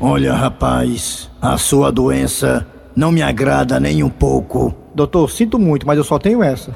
Olha, rapaz, a sua doença não me agrada nem um pouco. Doutor, sinto muito, mas eu só tenho essa.